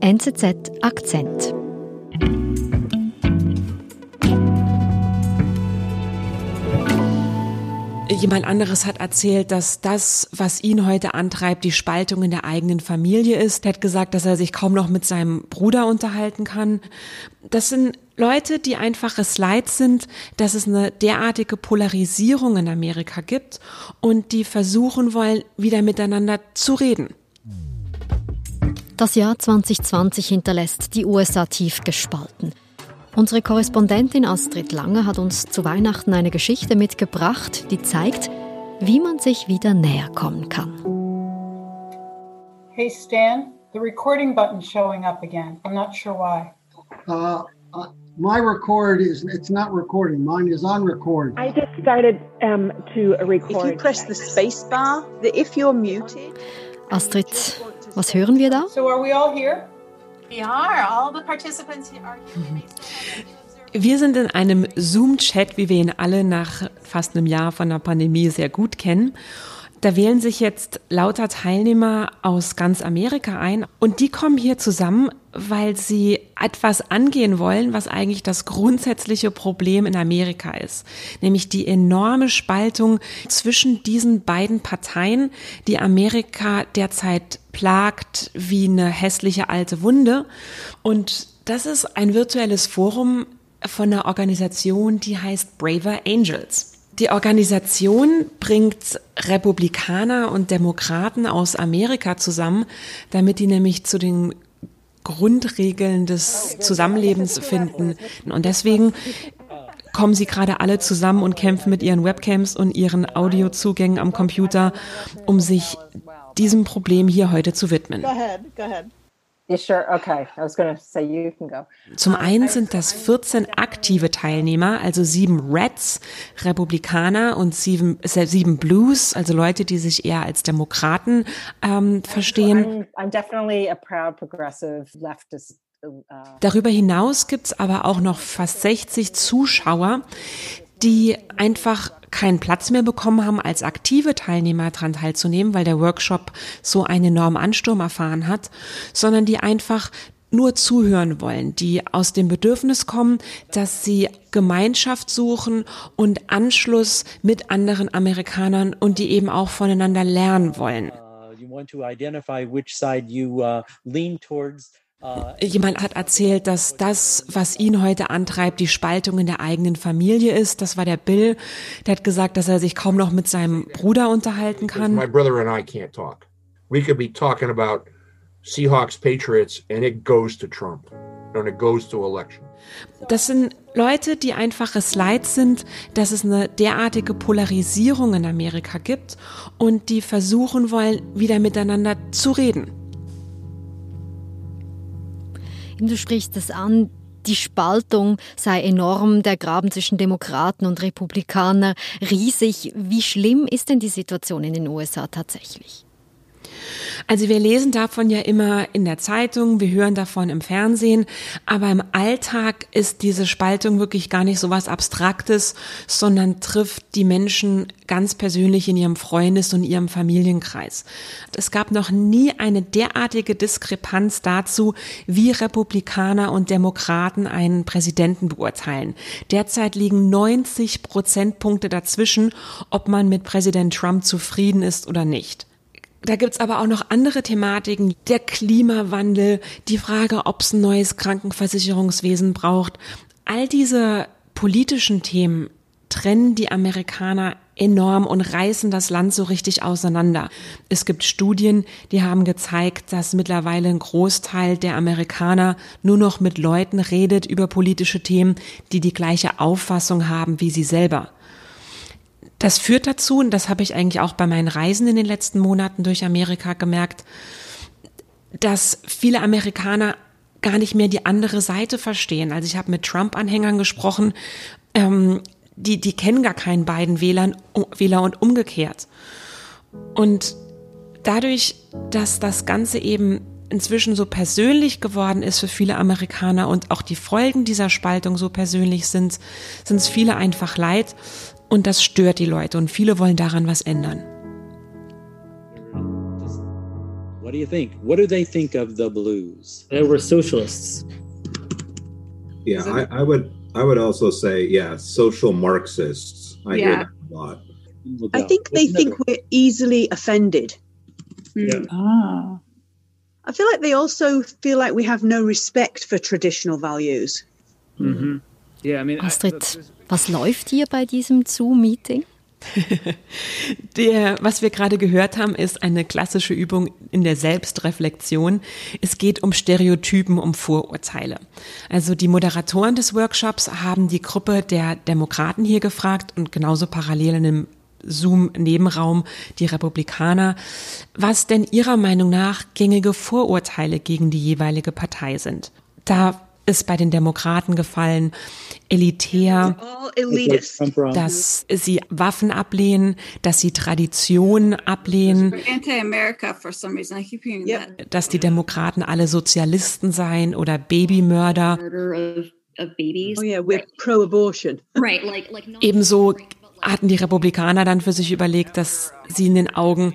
NZZ Akzent. Jemand anderes hat erzählt, dass das, was ihn heute antreibt, die Spaltung in der eigenen Familie ist. Er hat gesagt, dass er sich kaum noch mit seinem Bruder unterhalten kann. Das sind Leute, die einfach es leid sind, dass es eine derartige Polarisierung in Amerika gibt und die versuchen wollen, wieder miteinander zu reden. Das Jahr 2020 hinterlässt die USA tief gespalten. Unsere Korrespondentin Astrid Lange hat uns zu Weihnachten eine Geschichte mitgebracht, die zeigt, wie man sich wieder näher kommen kann. Hey Stan, the recording button's showing up again. I'm not sure why. Uh, uh, my record is it's not recording. Mine is on record. I just started um, to record. If you press the space bar, the, if you're muted. Astrid, was hören wir da? So are we all here? We are. All the participants are here. Wir sind in einem Zoom-Chat, wie wir ihn alle nach fast einem Jahr von der Pandemie sehr gut kennen. Da wählen sich jetzt lauter Teilnehmer aus ganz Amerika ein und die kommen hier zusammen, weil sie etwas angehen wollen, was eigentlich das grundsätzliche Problem in Amerika ist, nämlich die enorme Spaltung zwischen diesen beiden Parteien, die Amerika derzeit plagt wie eine hässliche alte Wunde. Und das ist ein virtuelles Forum von einer Organisation, die heißt Braver Angels. Die Organisation bringt Republikaner und Demokraten aus Amerika zusammen, damit die nämlich zu den Grundregeln des Zusammenlebens finden. Und deswegen kommen sie gerade alle zusammen und kämpfen mit ihren Webcams und ihren Audiozugängen am Computer, um sich diesem Problem hier heute zu widmen. Go ahead, go ahead. Zum einen sind das 14 aktive Teilnehmer, also sieben Reds, Republikaner und sieben, äh, sieben Blues, also Leute, die sich eher als Demokraten ähm, verstehen. Uh, Darüber hinaus gibt's aber auch noch fast 60 Zuschauer, die einfach keinen Platz mehr bekommen haben, als aktive Teilnehmer daran teilzunehmen, weil der Workshop so einen enormen Ansturm erfahren hat, sondern die einfach nur zuhören wollen, die aus dem Bedürfnis kommen, dass sie Gemeinschaft suchen und Anschluss mit anderen Amerikanern und die eben auch voneinander lernen wollen. Jemand hat erzählt, dass das, was ihn heute antreibt, die Spaltung in der eigenen Familie ist. Das war der Bill. Der hat gesagt, dass er sich kaum noch mit seinem Bruder unterhalten kann. My brother and I can't talk. We could be talking about Seahawks, Patriots, and it goes to Trump. And it goes to election. Das sind Leute, die einfach es leid sind, dass es eine derartige Polarisierung in Amerika gibt und die versuchen wollen, wieder miteinander zu reden. Du sprichst es an, die Spaltung sei enorm, der Graben zwischen Demokraten und Republikaner riesig. Wie schlimm ist denn die Situation in den USA tatsächlich? Also wir lesen davon ja immer in der Zeitung, wir hören davon im Fernsehen, aber im Alltag ist diese Spaltung wirklich gar nicht so was Abstraktes, sondern trifft die Menschen ganz persönlich in ihrem Freundes- und ihrem Familienkreis. Es gab noch nie eine derartige Diskrepanz dazu, wie Republikaner und Demokraten einen Präsidenten beurteilen. Derzeit liegen 90 Prozentpunkte dazwischen, ob man mit Präsident Trump zufrieden ist oder nicht. Da gibt's aber auch noch andere Thematiken. Der Klimawandel, die Frage, ob es ein neues Krankenversicherungswesen braucht. All diese politischen Themen trennen die Amerikaner enorm und reißen das Land so richtig auseinander. Es gibt Studien, die haben gezeigt, dass mittlerweile ein Großteil der Amerikaner nur noch mit Leuten redet über politische Themen, die die gleiche Auffassung haben wie sie selber. Das führt dazu, und das habe ich eigentlich auch bei meinen Reisen in den letzten Monaten durch Amerika gemerkt, dass viele Amerikaner gar nicht mehr die andere Seite verstehen. Also ich habe mit Trump-Anhängern gesprochen, ähm, die, die kennen gar keinen beiden Wählern, Wähler und umgekehrt. Und dadurch, dass das Ganze eben inzwischen so persönlich geworden ist für viele Amerikaner und auch die Folgen dieser Spaltung so persönlich sind, sind es viele einfach leid. Und das stört die Leute und viele wollen daran was ändern. What do you think? What do they think of the blues? They were socialists. Yeah, I, I would I would also say, yeah, social Marxists. I hear Yeah. that a lot. I think they think we're easily offended. Yeah. Ah. I feel like they also feel like we have no respect for traditional values. hmm Yeah, I mean, I- Astrid, was läuft hier bei diesem Zoom-Meeting? Der, was wir gerade gehört haben, ist eine klassische Übung in der Selbstreflexion. Es geht um Stereotypen, um Vorurteile. Also die Moderatoren des Workshops haben die Gruppe der Demokraten hier gefragt und genauso parallel in einem Zoom-Nebenraum die Republikaner, was denn ihrer Meinung nach gängige Vorurteile gegen die jeweilige Partei sind. Da ist bei den Demokraten gefallen, elitär, dass sie Waffen ablehnen, dass sie Traditionen ablehnen, dass die Demokraten alle Sozialisten seien oder Babymörder. Oh yeah, we're pro-abortion. Right, like like not Ebenso hatten die Republikaner dann für sich überlegt, dass sie in den Augen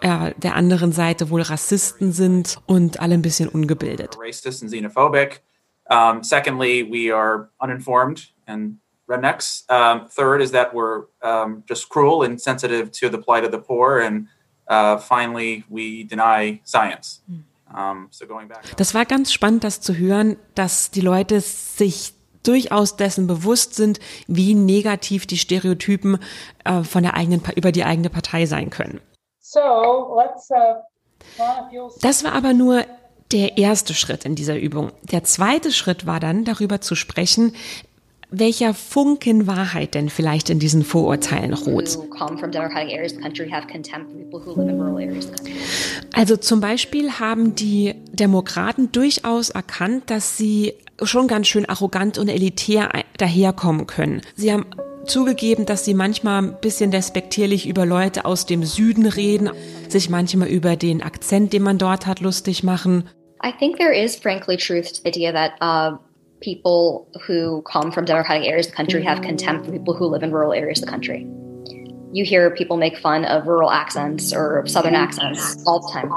äh, der anderen Seite wohl Rassisten sind und alle ein bisschen ungebildet. racist and xenophobic. Um, secondly, we are uninformed and rednecks. Um, third is that we're um, just cruel and sensitive to the plight of the poor. And uh, finally, we deny science. Um, so going back. Das war ganz spannend, das zu hören, dass die Leute sich durchaus dessen bewusst sind, wie negativ die Stereotypen äh, von der eigenen, über die eigene Partei sein können. So let's, uh, Das war aber nur der erste Schritt in dieser Übung. Der zweite Schritt war dann, darüber zu sprechen, welcher Funken Wahrheit denn vielleicht in diesen Vorurteilen ruht. Also zum Beispiel haben die Demokraten durchaus erkannt, dass sie schon ganz schön arrogant und elitär daherkommen können. Sie haben zugegeben, dass sie manchmal ein bisschen despektierlich über Leute aus dem Süden reden, sich manchmal über den Akzent, den man dort hat, lustig machen. I think there is frankly truth to the idea that uh, people who come from democratic areas of the country have contempt for people who live in rural areas of the country. You hear people make fun of rural accents or southern accents all the time.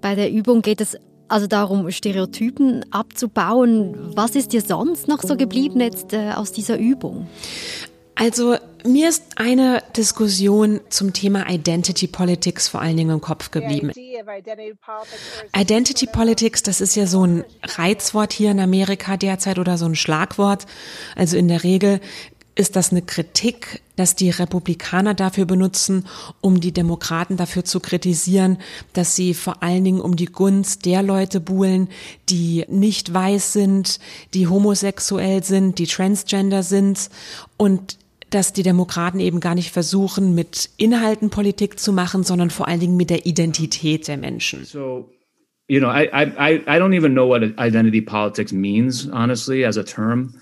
Bei der Übung geht es also darum, Stereotypen abzubauen. Was ist dir sonst noch so geblieben jetzt äh, aus dieser Übung? Also mir ist eine Diskussion zum Thema Identity Politics vor allen Dingen im Kopf geblieben. Identity Politics, das ist ja so ein Reizwort hier in Amerika derzeit oder so ein Schlagwort. Also in der Regel ist das eine Kritik, dass die Republikaner dafür benutzen, um die Demokraten dafür zu kritisieren, dass sie vor allen Dingen um die Gunst der Leute buhlen, die nicht weiß sind, die homosexuell sind, die transgender sind und dass die Demokraten eben gar nicht versuchen, mit Inhalten Politik zu machen, sondern vor allen Dingen mit der Identität der Menschen. So, you know, I, I, I don't even know what identity politics means, honestly, as a term.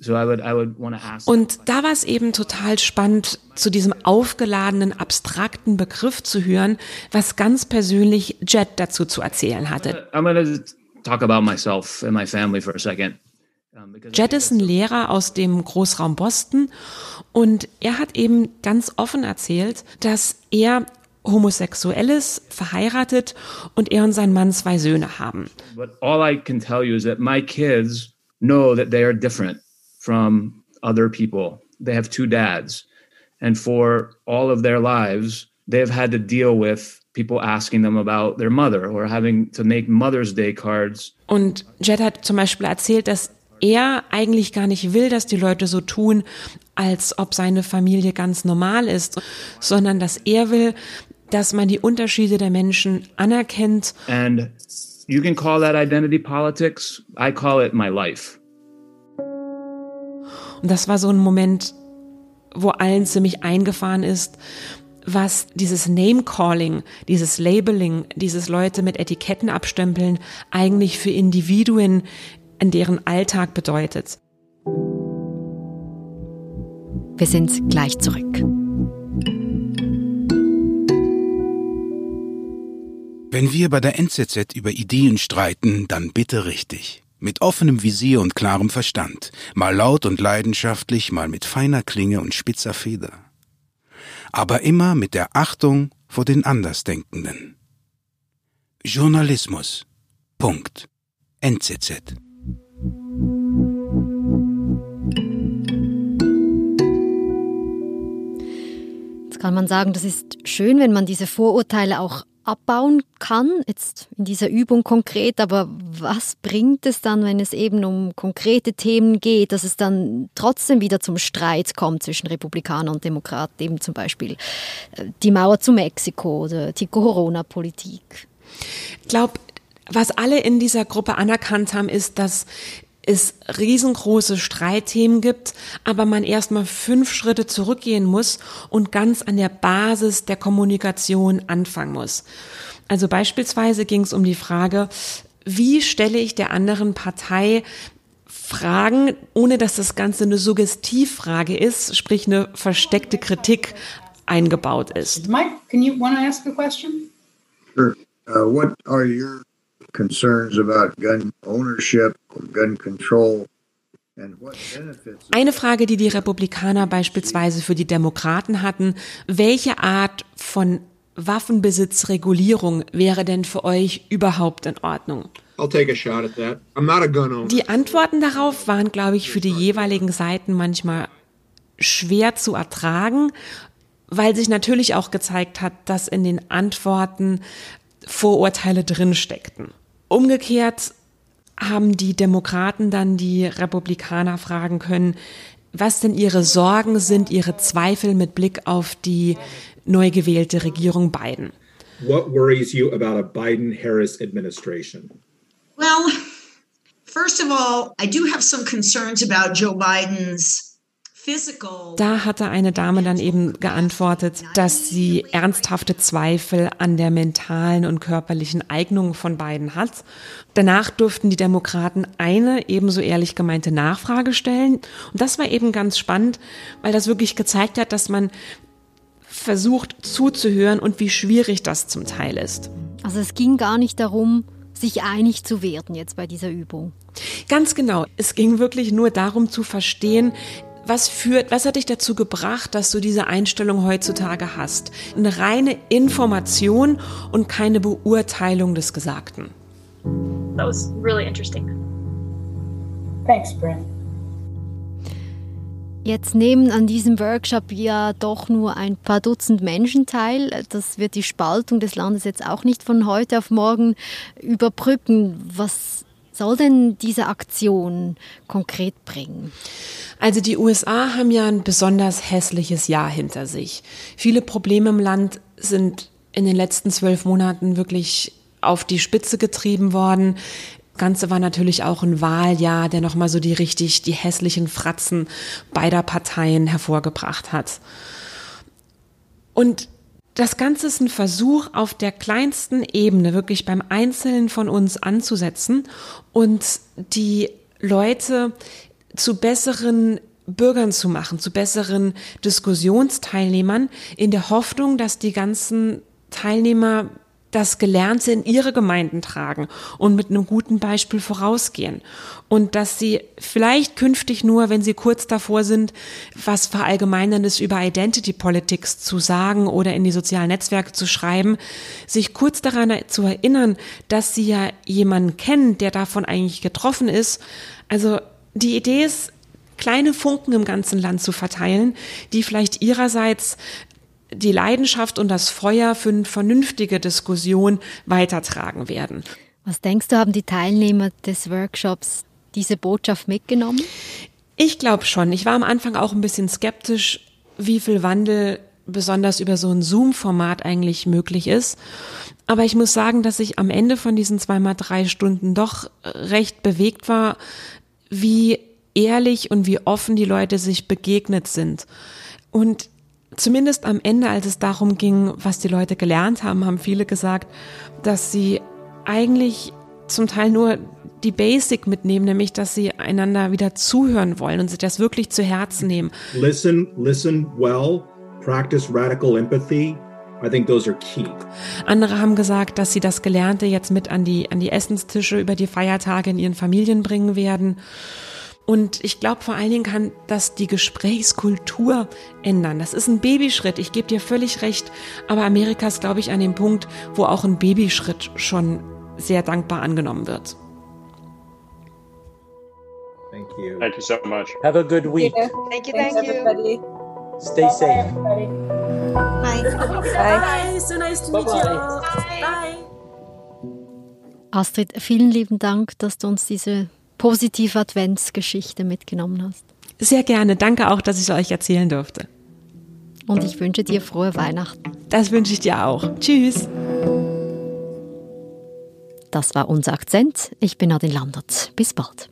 So I would, I would want to ask. Und da war es eben total spannend, zu diesem aufgeladenen, abstrakten Begriff zu hören, was ganz persönlich Jet dazu zu erzählen hatte. I'm going to talk about myself and my family for a second. Because Jet ist ein Lehrer aus dem Großraum Boston und er hat eben ganz offen erzählt, dass er homosexuell ist, verheiratet und er und sein Mann zwei Söhne haben. But all I can tell you is that my kids know that they are different from other people. They have two dads. And for all of their lives, they've had to deal with people asking them about their mother or having to make Mother's Day cards. Und Jed hat zum Beispiel erzählt, dass er eigentlich gar nicht will, dass die Leute so tun, als ob seine Familie ganz normal ist, sondern dass er will, dass man die Unterschiede der Menschen anerkennt. And you can call that identity politics. I call it my life. Und das war so ein Moment, wo allen ziemlich eingefahren ist, was dieses Name-Calling, dieses Labeling, dieses Leute mit Etiketten abstempeln eigentlich für Individuen in deren Alltag bedeutet. Wir sind gleich zurück. Wenn wir bei der NZZ über Ideen streiten, dann bitte richtig. Mit offenem Visier und klarem Verstand. Mal laut und leidenschaftlich, mal mit feiner Klinge und spitzer Feder. Aber immer mit der Achtung vor den Andersdenkenden. Journalismus. Punkt. NZZ. Jetzt kann man sagen, das ist schön, wenn man diese Vorurteile auch abbauen kann, jetzt in dieser Übung konkret, aber was bringt es dann, wenn es eben um konkrete Themen geht, dass es dann trotzdem wieder zum Streit kommt zwischen Republikanern und Demokraten, eben zum Beispiel äh, die Mauer zu Mexiko oder die Corona-Politik? Ich glaube, was alle in dieser Gruppe anerkannt haben, ist, dass es riesengroße Streitthemen gibt, aber man erstmal fünf Schritte zurückgehen muss und ganz an der Basis der Kommunikation anfangen muss. Also beispielsweise ging es um die Frage, wie stelle ich der anderen Partei Fragen, ohne dass das Ganze eine Suggestivfrage ist, sprich eine versteckte Kritik eingebaut ist. Mike, can you want to ask a question? Sure. Uh, what are your concerns about gun ownership or gun control. Eine Frage, die die Republikaner beispielsweise für die Demokraten hatten, welche Art von Waffenbesitzregulierung wäre denn für euch überhaupt in Ordnung? Die Antworten darauf waren, glaube ich, für die jeweiligen Seiten manchmal schwer zu ertragen, weil sich natürlich auch gezeigt hat, dass in den Antworten Vorurteile drin steckten. Umgekehrt haben die Demokraten dann die Republikaner fragen können, was denn ihre Sorgen sind, ihre Zweifel mit Blick auf die neu gewählte Regierung Biden. What worries you about a Biden-Harris administration? Well, first of all, I do have some concerns about Joe Biden's da hatte eine Dame dann eben geantwortet, dass sie ernsthafte Zweifel an der mentalen und körperlichen Eignung von beiden hat. Danach durften die Demokraten eine ebenso ehrlich gemeinte Nachfrage stellen. Und das war eben ganz spannend, weil das wirklich gezeigt hat, dass man versucht zuzuhören und wie schwierig das zum Teil ist. Also es ging gar nicht darum, sich einig zu werden jetzt bei dieser Übung. Ganz genau. Es ging wirklich nur darum zu verstehen, was führt, was hat dich dazu gebracht, dass du diese Einstellung heutzutage hast? Eine reine Information und keine Beurteilung des Gesagten. That was really interesting. Thanks, Brent. Jetzt nehmen an diesem Workshop ja doch nur ein paar Dutzend Menschen teil. Das wird die Spaltung des Landes jetzt auch nicht von heute auf morgen überbrücken. Was soll denn diese Aktion konkret bringen? Also die USA haben ja ein besonders hässliches Jahr hinter sich. Viele Probleme im Land sind in den letzten zwölf Monaten wirklich auf die Spitze getrieben worden. Das Ganze war natürlich auch ein Wahljahr, der nochmal so die richtig, die hässlichen Fratzen beider Parteien hervorgebracht hat. Und das Ganze ist ein Versuch, auf der kleinsten Ebene wirklich beim Einzelnen von uns anzusetzen und die Leute zu besseren Bürgern zu machen, zu besseren Diskussionsteilnehmern, in der Hoffnung, dass die ganzen Teilnehmer das Gelernte in ihre Gemeinden tragen und mit einem guten Beispiel vorausgehen. Und dass sie vielleicht künftig nur, wenn sie kurz davor sind, was Verallgemeinerndes über Identity Politics zu sagen oder in die sozialen Netzwerke zu schreiben, sich kurz daran zu erinnern, dass sie ja jemanden kennen, der davon eigentlich getroffen ist. Also die Idee ist, kleine Funken im ganzen Land zu verteilen, die vielleicht ihrerseits die Leidenschaft und das Feuer für eine vernünftige Diskussion weitertragen werden. Was denkst du, haben die Teilnehmer des Workshops diese Botschaft mitgenommen? Ich glaube schon. Ich war am Anfang auch ein bisschen skeptisch, wie viel Wandel besonders über so ein Zoom-Format eigentlich möglich ist. Aber ich muss sagen, dass ich am Ende von diesen zweimal drei Stunden doch recht bewegt war, wie ehrlich und wie offen die Leute sich begegnet sind. Und zumindest am Ende, als es darum ging, was die Leute gelernt haben, haben viele gesagt, dass sie eigentlich zum Teil nur die Basic mitnehmen, nämlich dass sie einander wieder zuhören wollen und sich das wirklich zu Herzen nehmen. Listen, listen well, practice radical empathy. I think those are key. Andere haben gesagt, dass sie das Gelernte jetzt mit an die, an die Essenstische über die Feiertage in ihren Familien bringen werden. Und ich glaube, vor allen Dingen kann das die Gesprächskultur ändern. Das ist ein Babyschritt, ich gebe dir völlig recht. Aber Amerika ist, glaube ich, an dem Punkt, wo auch ein Babyschritt schon sehr dankbar angenommen wird. Thank you. Thank you so much. Have a good week. Thank you. Thanks, Thank you. everybody. Stay safe. Everybody. Bye. Bye. So nice to meet you. all. Bye. Bye. Astrid, vielen lieben Dank, dass du uns diese positive Adventsgeschichte mitgenommen hast. Sehr gerne. Danke auch, dass ich es euch erzählen durfte. Und ich wünsche dir frohe Weihnachten. Das wünsche ich dir auch. Tschüss. Das war unser Akzent. Ich bin Nadine Landert. Bis bald.